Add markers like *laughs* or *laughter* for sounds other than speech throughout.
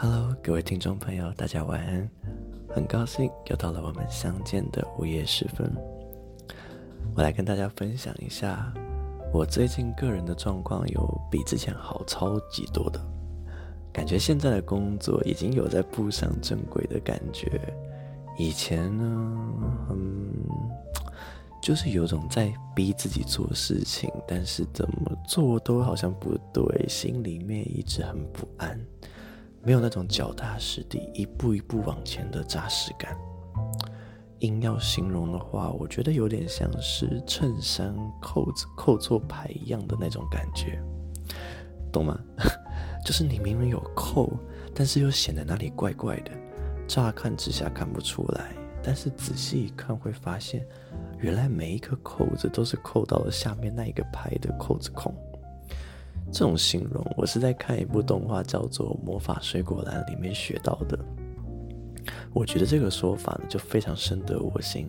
Hello，各位听众朋友，大家晚安。很高兴又到了我们相见的午夜时分。我来跟大家分享一下，我最近个人的状况有比之前好超级多的，感觉现在的工作已经有在步上正轨的感觉。以前呢，嗯，就是有种在逼自己做事情，但是怎么做都好像不对，心里面一直很不安。没有那种脚踏实地、一步一步往前的扎实感。硬要形容的话，我觉得有点像是衬衫扣子扣错牌一样的那种感觉，懂吗？*laughs* 就是你明明有扣，但是又显得哪里怪怪的。乍看之下看不出来，但是仔细一看会发现，原来每一颗扣子都是扣到了下面那一个牌的扣子孔。这种形容，我是在看一部动画叫做《魔法水果篮》里面学到的。我觉得这个说法呢，就非常深得我心。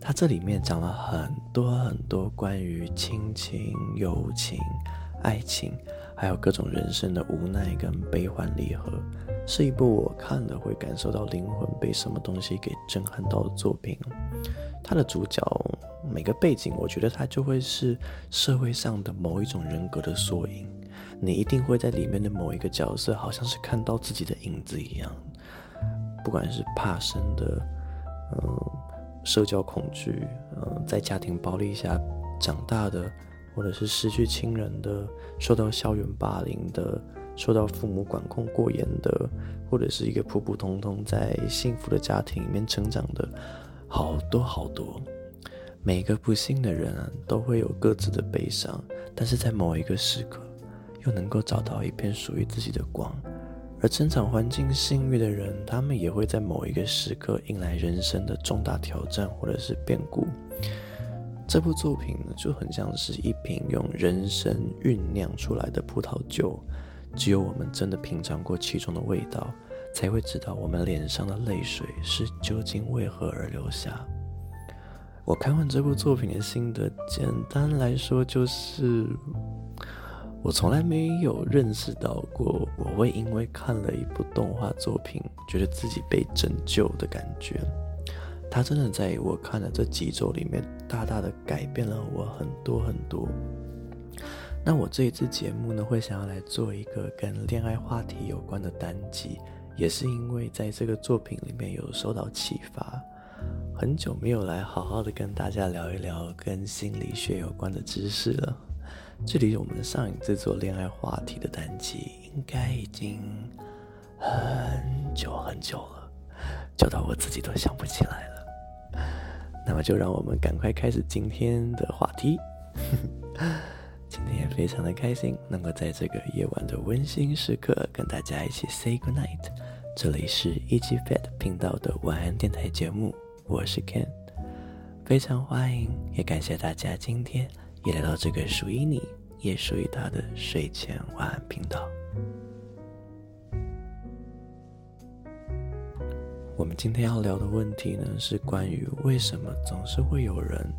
它这里面讲了很多很多关于亲情、友情、爱情，还有各种人生的无奈跟悲欢离合，是一部我看了会感受到灵魂被什么东西给震撼到的作品。它的主角每个背景，我觉得它就会是社会上的某一种人格的缩影。你一定会在里面的某一个角色，好像是看到自己的影子一样。不管是怕生的，嗯、社交恐惧，嗯、在家庭暴力下长大的，或者是失去亲人的，受到校园霸凌的，受到父母管控过严的，或者是一个普普通通在幸福的家庭里面成长的。好多好多，每个不幸的人啊，都会有各自的悲伤，但是在某一个时刻，又能够找到一片属于自己的光。而成长环境幸运的人，他们也会在某一个时刻迎来人生的重大挑战或者是变故。这部作品呢，就很像是一瓶用人生酝酿出来的葡萄酒，只有我们真的品尝过其中的味道。才会知道我们脸上的泪水是究竟为何而流下。我看完这部作品的心得，简单来说就是，我从来没有认识到过我会因为看了一部动画作品，觉得自己被拯救的感觉。它真的在我看了这几周里面，大大的改变了我很多很多。那我这一次节目呢，会想要来做一个跟恋爱话题有关的单集。也是因为在这个作品里面有受到启发，很久没有来好好的跟大家聊一聊跟心理学有关的知识了。距离我们上一次做恋爱话题的单集，应该已经很久很久了，久到我自己都想不起来了。那么就让我们赶快开始今天的话题。今天也非常的开心，能够在这个夜晚的温馨时刻跟大家一起 say good night。这里是 Easy Fat 频道的晚安电台节目，我是 Ken，非常欢迎，也感谢大家今天也来到这个属于你，也属于他的睡前晚安频道。我们今天要聊的问题呢，是关于为什么总是会有人。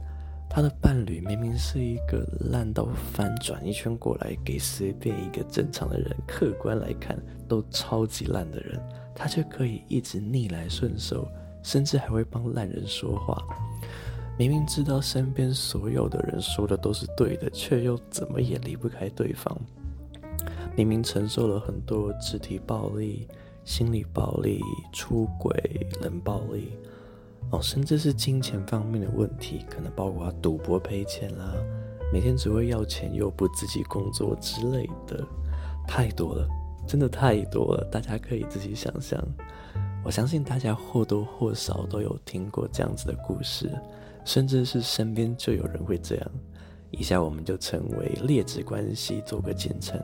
他的伴侣明明是一个烂到翻转一圈过来，给随便一个正常的人，客观来看都超级烂的人，他却可以一直逆来顺受，甚至还会帮烂人说话。明明知道身边所有的人说的都是对的，却又怎么也离不开对方。明明承受了很多肢体暴力、心理暴力、出轨、冷暴力。甚至是金钱方面的问题，可能包括赌博赔钱啦，每天只会要钱又不自己工作之类的，太多了，真的太多了。大家可以自己想象。我相信大家或多或少都有听过这样子的故事，甚至是身边就有人会这样。以下我们就称为劣质关系，做个简称。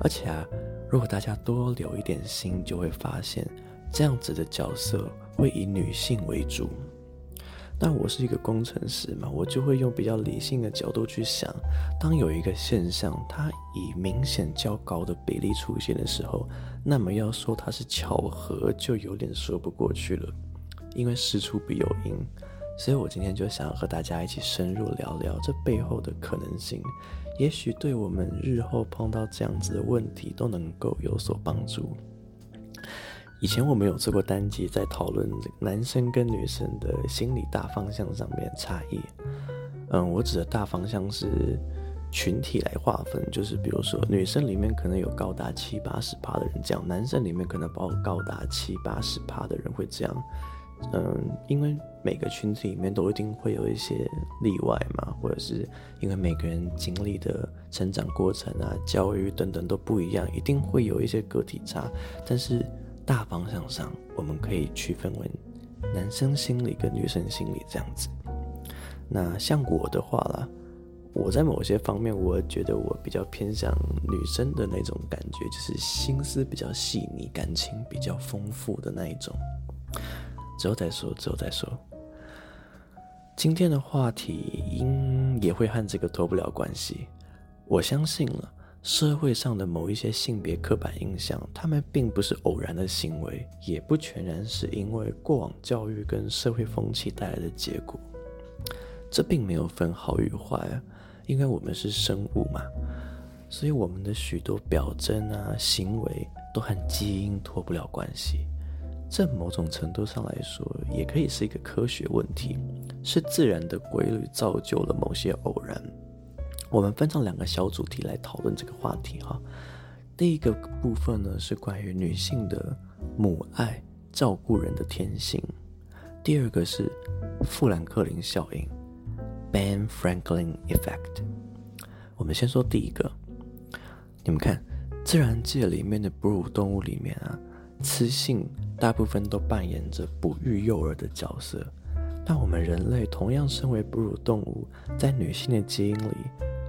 而且啊，如果大家多留一点心，就会发现这样子的角色。会以女性为主，那我是一个工程师嘛，我就会用比较理性的角度去想，当有一个现象它以明显较高的比例出现的时候，那么要说它是巧合，就有点说不过去了，因为事出必有因，所以我今天就想要和大家一起深入聊聊这背后的可能性，也许对我们日后碰到这样子的问题都能够有所帮助。以前我们有做过单集，在讨论男生跟女生的心理大方向上面差异。嗯，我指的大方向是群体来划分，就是比如说女生里面可能有高达七八十趴的人这样，男生里面可能包括高达七八十趴的人会这样。嗯，因为每个群体里面都一定会有一些例外嘛，或者是因为每个人经历的成长过程啊、教育等等都不一样，一定会有一些个体差。但是大方向上，我们可以区分为男生心理跟女生心理这样子。那像我的话啦，我在某些方面，我觉得我比较偏向女生的那种感觉，就是心思比较细腻，感情比较丰富的那一种。之后再说，之后再说。今天的话题应也会和这个脱不了关系。我相信了，社会上的某一些性别刻板印象，他们并不是偶然的行为，也不全然是因为过往教育跟社会风气带来的结果。这并没有分好与坏啊，因为我们是生物嘛，所以我们的许多表征啊、行为都和基因脱不了关系。这某种程度上来说，也可以是一个科学问题，是自然的规律造就了某些偶然。我们分成两个小主题来讨论这个话题哈。第一个部分呢，是关于女性的母爱、照顾人的天性；第二个是富兰克林效应 （Ben Franklin Effect）。我们先说第一个，你们看，自然界里面的哺乳动物里面啊，雌性。大部分都扮演着哺育幼儿的角色，但我们人类同样身为哺乳动物，在女性的基因里，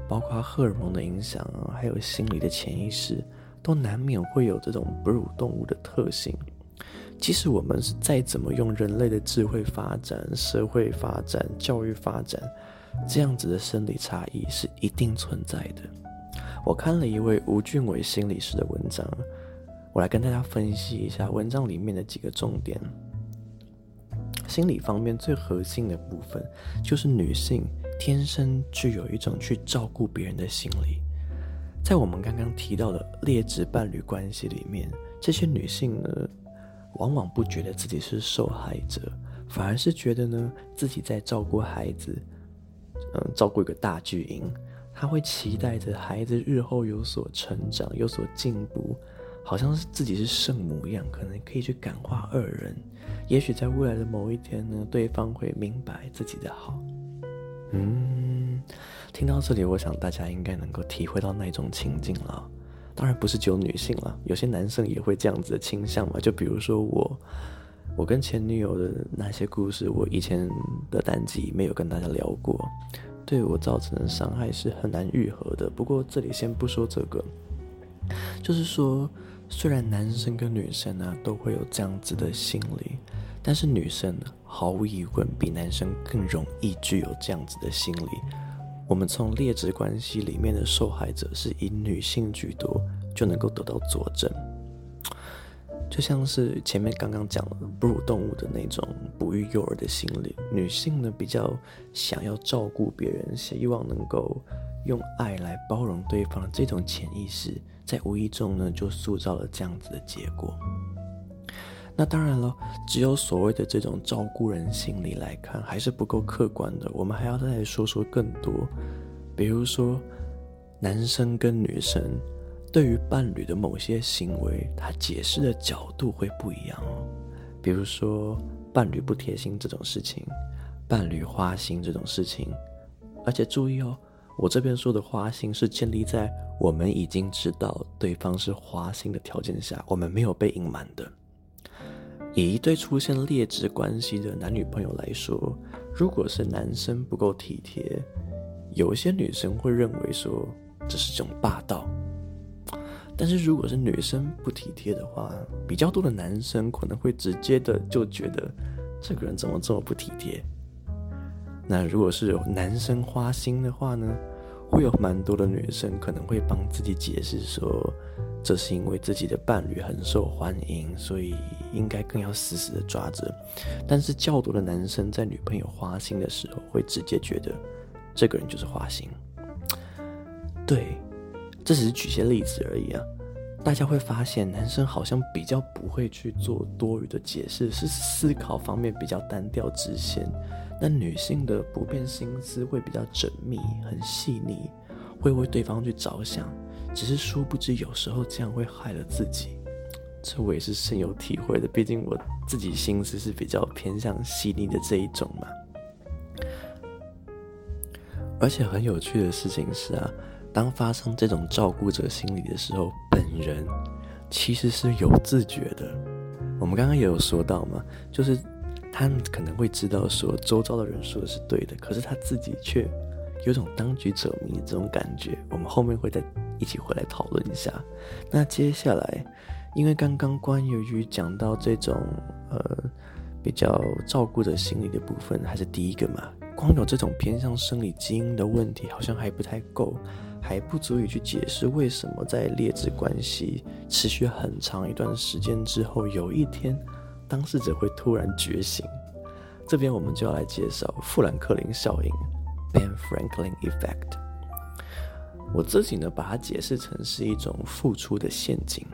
包括荷尔蒙的影响啊，还有心理的潜意识，都难免会有这种哺乳动物的特性。即使我们是再怎么用人类的智慧发展、社会发展、教育发展，这样子的生理差异是一定存在的。我看了一位吴俊伟心理师的文章。我来跟大家分析一下文章里面的几个重点。心理方面最核心的部分，就是女性天生具有一种去照顾别人的心理。在我们刚刚提到的劣质伴侣关系里面，这些女性呢，往往不觉得自己是受害者，反而是觉得呢，自己在照顾孩子，嗯，照顾一个大巨婴，她会期待着孩子日后有所成长，有所进步。好像是自己是圣母一样，可能可以去感化二人。也许在未来的某一天呢，对方会明白自己的好。嗯，听到这里，我想大家应该能够体会到那种情境了。当然不是只有女性了，有些男生也会这样子的倾向嘛。就比如说我，我跟前女友的那些故事，我以前的单集没有跟大家聊过，对我造成的伤害是很难愈合的。不过这里先不说这个，就是说。虽然男生跟女生呢、都会有这样子的心理，但是女生毫无疑问比男生更容易具有这样子的心理。我们从劣质关系里面的受害者是以女性居多，就能够得到佐证。就像是前面刚刚讲的哺乳动物的那种哺育幼儿的心理，女性呢比较想要照顾别人，希望能够用爱来包容对方这种潜意识。在无意中呢，就塑造了这样子的结果。那当然了，只有所谓的这种照顾人心理来看，还是不够客观的。我们还要再说说更多，比如说，男生跟女生对于伴侣的某些行为，他解释的角度会不一样哦。比如说，伴侣不贴心这种事情，伴侣花心这种事情，而且注意哦。我这边说的花心是建立在我们已经知道对方是花心的条件下，我们没有被隐瞒的。以一对出现劣质关系的男女朋友来说，如果是男生不够体贴，有一些女生会认为说这是种霸道；但是如果是女生不体贴的话，比较多的男生可能会直接的就觉得这个人怎么这么不体贴。那如果是有男生花心的话呢，会有蛮多的女生可能会帮自己解释说，这是因为自己的伴侣很受欢迎，所以应该更要死死的抓着。但是较多的男生在女朋友花心的时候，会直接觉得这个人就是花心。对，这只是举些例子而已啊。大家会发现，男生好像比较不会去做多余的解释，是思考方面比较单调直线。那女性的普遍心思会比较缜密、很细腻，会为对方去着想，只是殊不知有时候这样会害了自己。这我也是深有体会的，毕竟我自己心思是比较偏向细腻的这一种嘛。而且很有趣的事情是啊。当发生这种照顾者心理的时候，本人其实是有自觉的。我们刚刚也有说到嘛，就是他可能会知道说周遭的人说的是对的，可是他自己却有种当局者迷这种感觉。我们后面会再一起回来讨论一下。那接下来，因为刚刚关于讲到这种呃比较照顾者心理的部分，还是第一个嘛，光有这种偏向生理基因的问题，好像还不太够。还不足以去解释为什么在劣质关系持续很长一段时间之后，有一天当事者会突然觉醒。这边我们就要来介绍富兰克林效应 （Ben Franklin Effect）。我自己呢，把它解释成是一种付出的陷阱，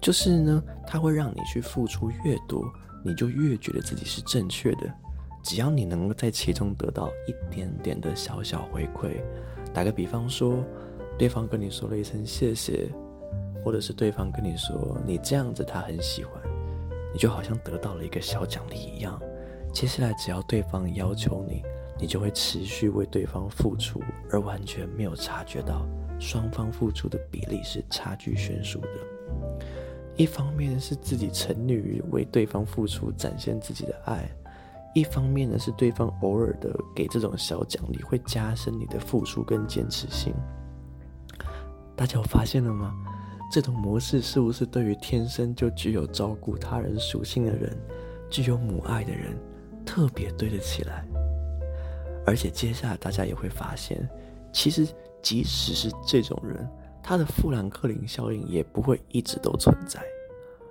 就是呢，它会让你去付出越多，你就越觉得自己是正确的。只要你能够在其中得到一点点的小小回馈。打个比方说，对方跟你说了一声谢谢，或者是对方跟你说你这样子他很喜欢，你就好像得到了一个小奖励一样。接下来只要对方要求你，你就会持续为对方付出，而完全没有察觉到双方付出的比例是差距悬殊的。一方面是自己沉溺于为对方付出，展现自己的爱。一方面呢，是对方偶尔的给这种小奖励，会加深你的付出跟坚持性。大家有发现了吗？这种模式是不是对于天生就具有照顾他人属性的人，具有母爱的人，特别对得起来？而且接下来大家也会发现，其实即使是这种人，他的富兰克林效应也不会一直都存在。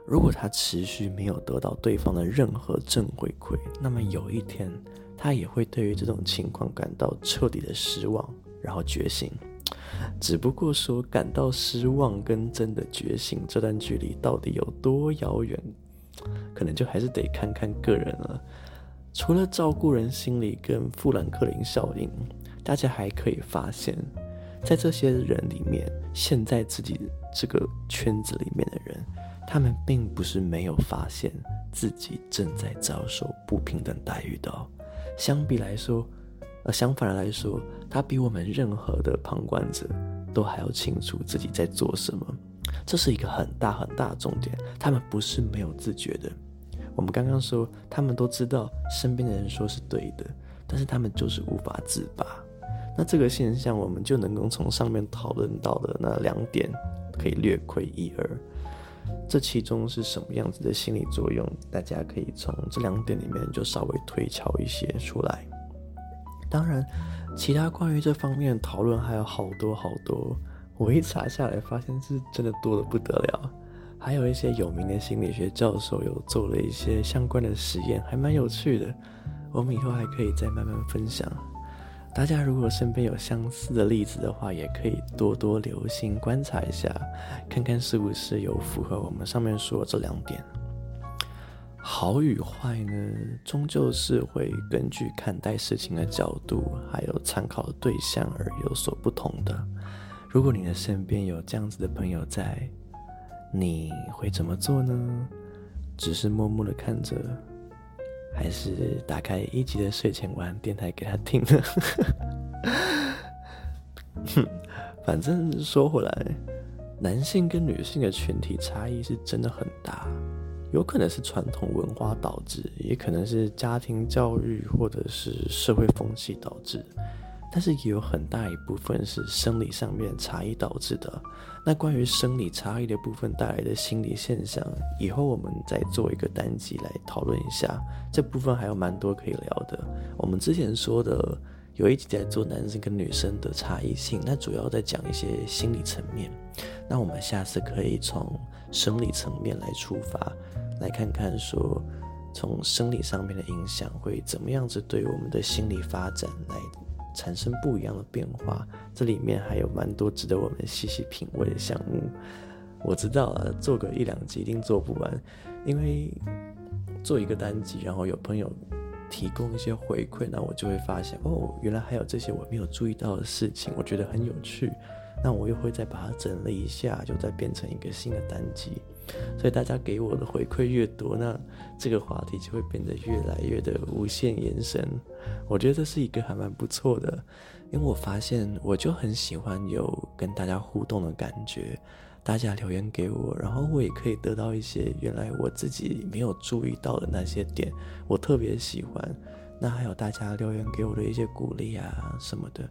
如果他持续没有得到对方的任何正回馈，那么有一天他也会对于这种情况感到彻底的失望，然后觉醒。只不过说感到失望跟真的觉醒这段距离到底有多遥远，可能就还是得看看个人了。除了照顾人心理跟富兰克林效应，大家还可以发现，在这些人里面，现在自己这个圈子里面的人。他们并不是没有发现自己正在遭受不平等待遇的哦。相比来说，呃，相反的来说，他比我们任何的旁观者都还要清楚自己在做什么。这是一个很大很大的重点。他们不是没有自觉的。我们刚刚说，他们都知道身边的人说是对的，但是他们就是无法自拔。那这个现象，我们就能够从上面讨论到的那两点，可以略窥一二。这其中是什么样子的心理作用？大家可以从这两点里面就稍微推敲一些出来。当然，其他关于这方面的讨论还有好多好多。我一查下来，发现是真的多得不得了。还有一些有名的心理学教授有做了一些相关的实验，还蛮有趣的。我们以后还可以再慢慢分享。大家如果身边有相似的例子的话，也可以多多留心观察一下，看看是不是有符合我们上面说的这两点。好与坏呢，终究是会根据看待事情的角度，还有参考的对象而有所不同的。如果你的身边有这样子的朋友在，你会怎么做呢？只是默默的看着。还是打开一级的睡前玩电台给他听呢？哼，*laughs* 反正说回来，男性跟女性的群体差异是真的很大，有可能是传统文化导致，也可能是家庭教育或者是社会风气导致。但是也有很大一部分是生理上面差异导致的。那关于生理差异的部分带来的心理现象，以后我们再做一个单集来讨论一下。这部分还有蛮多可以聊的。我们之前说的有一集在做男生跟女生的差异性，那主要在讲一些心理层面。那我们下次可以从生理层面来出发，来看看说从生理上面的影响会怎么样子对我们的心理发展来。产生不一样的变化。这里面还有蛮多值得我们细细品味的项目。我知道啊，做个一两集一定做不完，因为做一个单集，然后有朋友提供一些回馈，那我就会发现哦，原来还有这些我没有注意到的事情，我觉得很有趣。那我又会再把它整理一下，就再变成一个新的单集。所以大家给我的回馈越多，那这个话题就会变得越来越的无限延伸。我觉得这是一个还蛮不错的，因为我发现我就很喜欢有跟大家互动的感觉。大家留言给我，然后我也可以得到一些原来我自己没有注意到的那些点，我特别喜欢。那还有大家留言给我的一些鼓励啊什么的，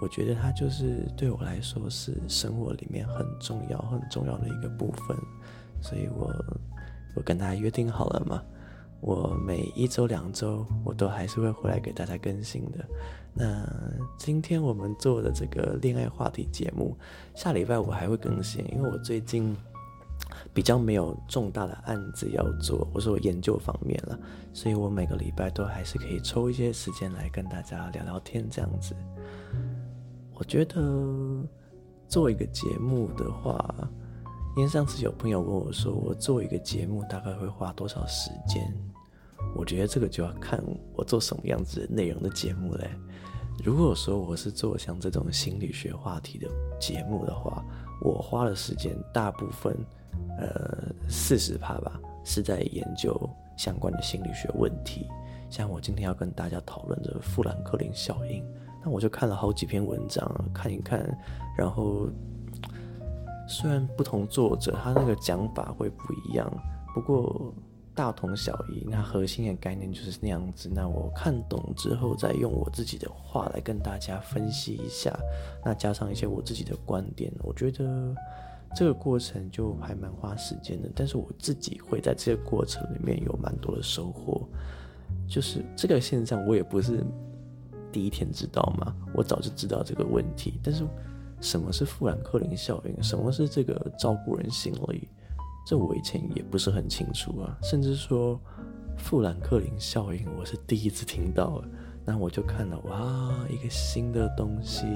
我觉得它就是对我来说是生活里面很重要很重要的一个部分。所以我我跟大家约定好了嘛，我每一周两周我都还是会回来给大家更新的。那今天我们做的这个恋爱话题节目，下礼拜我还会更新，因为我最近比较没有重大的案子要做，我说我研究方面了，所以我每个礼拜都还是可以抽一些时间来跟大家聊聊天这样子。我觉得做一个节目的话，因为上次有朋友问我说，我做一个节目大概会花多少时间？我觉得这个就要看我做什么样子内容的节目嘞。如果说我是做像这种心理学话题的节目的话，我花的时间大部分，呃，四十趴吧，是在研究相关的心理学问题。像我今天要跟大家讨论的富兰克林效应，那我就看了好几篇文章，看一看，然后虽然不同作者他那个讲法会不一样，不过。大同小异，那核心的概念就是那样子。那我看懂之后，再用我自己的话来跟大家分析一下，那加上一些我自己的观点，我觉得这个过程就还蛮花时间的。但是我自己会在这个过程里面有蛮多的收获。就是这个现象，我也不是第一天知道吗，我早就知道这个问题。但是什么是富兰克林效应？什么是这个照顾人心理？这我以前也不是很清楚啊，甚至说富兰克林效应，我是第一次听到。那我就看了哇，一个新的东西，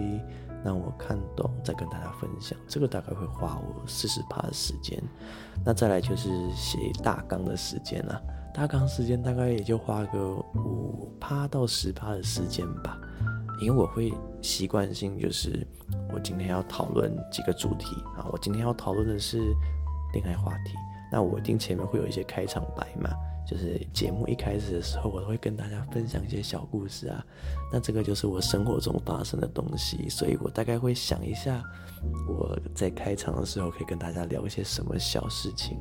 那我看懂再跟大家分享。这个大概会花我四十趴的时间。那再来就是写大纲的时间了，大纲时间大概也就花个五趴到十趴的时间吧。因为我会习惯性就是我今天要讨论几个主题啊，我今天要讨论的是。恋爱话题，那我一定前面会有一些开场白嘛，就是节目一开始的时候，我会跟大家分享一些小故事啊。那这个就是我生活中发生的东西，所以我大概会想一下，我在开场的时候可以跟大家聊一些什么小事情，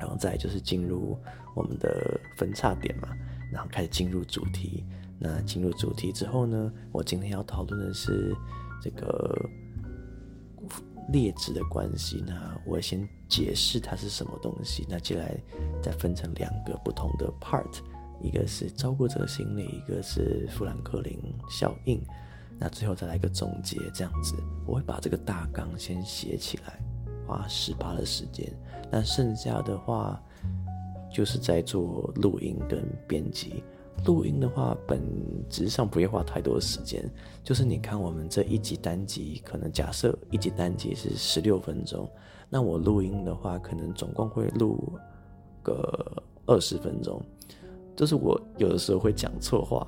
然后再就是进入我们的分叉点嘛，然后开始进入主题。那进入主题之后呢，我今天要讨论的是这个。劣质的关系，那我先解释它是什么东西。那接下来再分成两个不同的 part，一个是照顾者心理，一个是富兰克林效应。那最后再来一个总结，这样子我会把这个大纲先写起来，花十八的时间。那剩下的话就是在做录音跟编辑。录音的话，本质上不会花太多的时间。就是你看，我们这一集单集，可能假设一集单集是十六分钟，那我录音的话，可能总共会录个二十分钟。就是我有的时候会讲错话，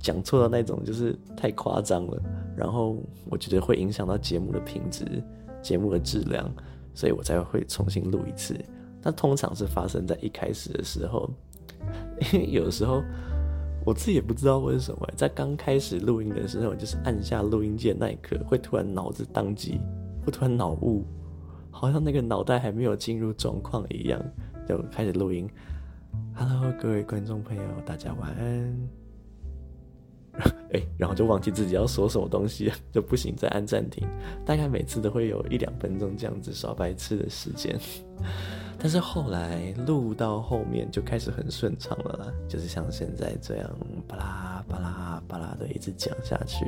讲错的那种就是太夸张了，然后我觉得会影响到节目的品质、节目的质量，所以我才会重新录一次。那通常是发生在一开始的时候，因 *laughs* 为有时候。我自己也不知道为什么，在刚开始录音的时候，就是按下录音键那一刻，会突然脑子宕机，会突然脑雾，好像那个脑袋还没有进入状况一样，就开始录音。Hello，各位观众朋友，大家晚安。哎，然后就忘记自己要说什么东西，就不行，再按暂停。大概每次都会有一两分钟这样子耍白痴的时间。*laughs* 但是后来录到后面就开始很顺畅了啦，就是像现在这样巴拉巴拉巴拉的一直讲下去。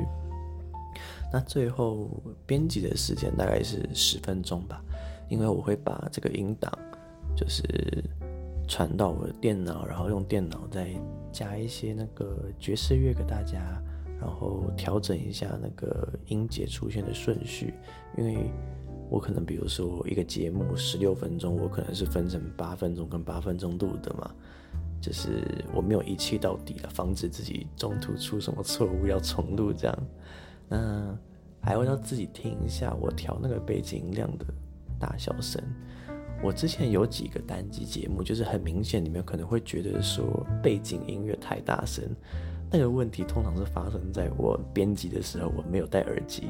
那最后编辑的时间大概是十分钟吧，因为我会把这个音档就是传到我的电脑，然后用电脑再加一些那个爵士乐给大家，然后调整一下那个音节出现的顺序，因为我可能比如说一个节目十六分钟，我可能是分成八分钟跟八分钟录的嘛，就是我没有一气到底了，防止自己中途出什么错误要重录这样。那还会要自己听一下我调那个背景音量的大小声。我之前有几个单集节目，就是很明显你们可能会觉得说背景音乐太大声。那个问题通常是发生在我编辑的时候，我没有戴耳机，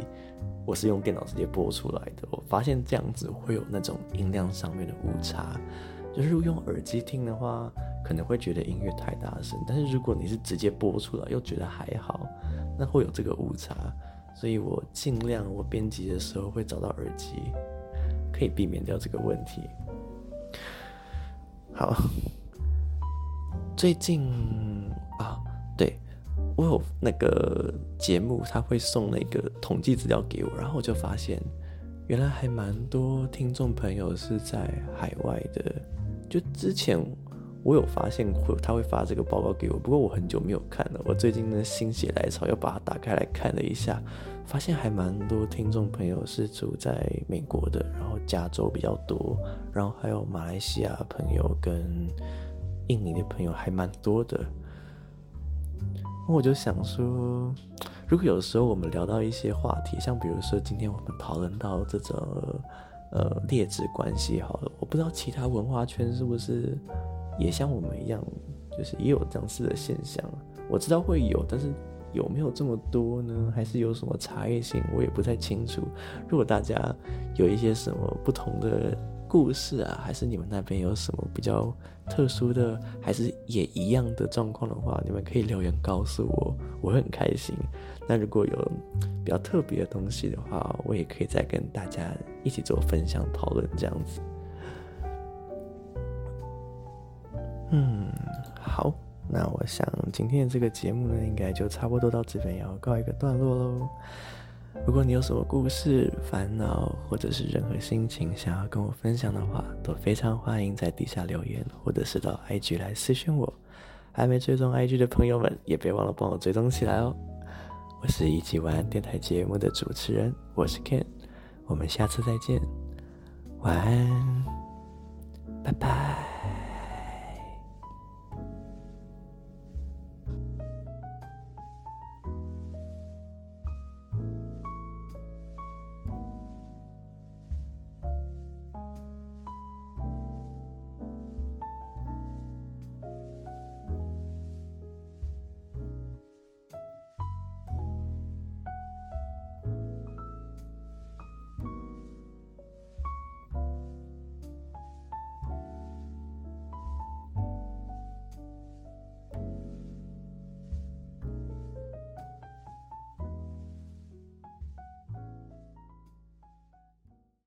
我是用电脑直接播出来的。我发现这样子会有那种音量上面的误差，就是用耳机听的话，可能会觉得音乐太大声，但是如果你是直接播出来，又觉得还好，那会有这个误差。所以我尽量我编辑的时候会找到耳机，可以避免掉这个问题。好，*laughs* 最近啊，对。我有那个节目，他会送那个统计资料给我，然后我就发现，原来还蛮多听众朋友是在海外的。就之前我有发现会他会发这个报告给我，不过我很久没有看了。我最近呢心血来潮，又把它打开来看了一下，发现还蛮多听众朋友是住在美国的，然后加州比较多，然后还有马来西亚朋友跟印尼的朋友还蛮多的。我就想说，如果有时候我们聊到一些话题，像比如说今天我们讨论到这种呃劣质关系，好了，我不知道其他文化圈是不是也像我们一样，就是也有这样子的现象。我知道会有，但是有没有这么多呢？还是有什么差异性？我也不太清楚。如果大家有一些什么不同的。故事啊，还是你们那边有什么比较特殊的，还是也一样的状况的话，你们可以留言告诉我，我会很开心。那如果有比较特别的东西的话，我也可以再跟大家一起做分享讨论这样子。嗯，好，那我想今天的这个节目呢，应该就差不多到这边要告一个段落喽。如果你有什么故事、烦恼，或者是任何心情想要跟我分享的话，都非常欢迎在底下留言，或者是到 IG 来私讯我。还没追踪 IG 的朋友们，也别忘了帮我追踪起来哦。我是一起玩电台节目的主持人，我是 Ken，我们下次再见，晚安，拜拜。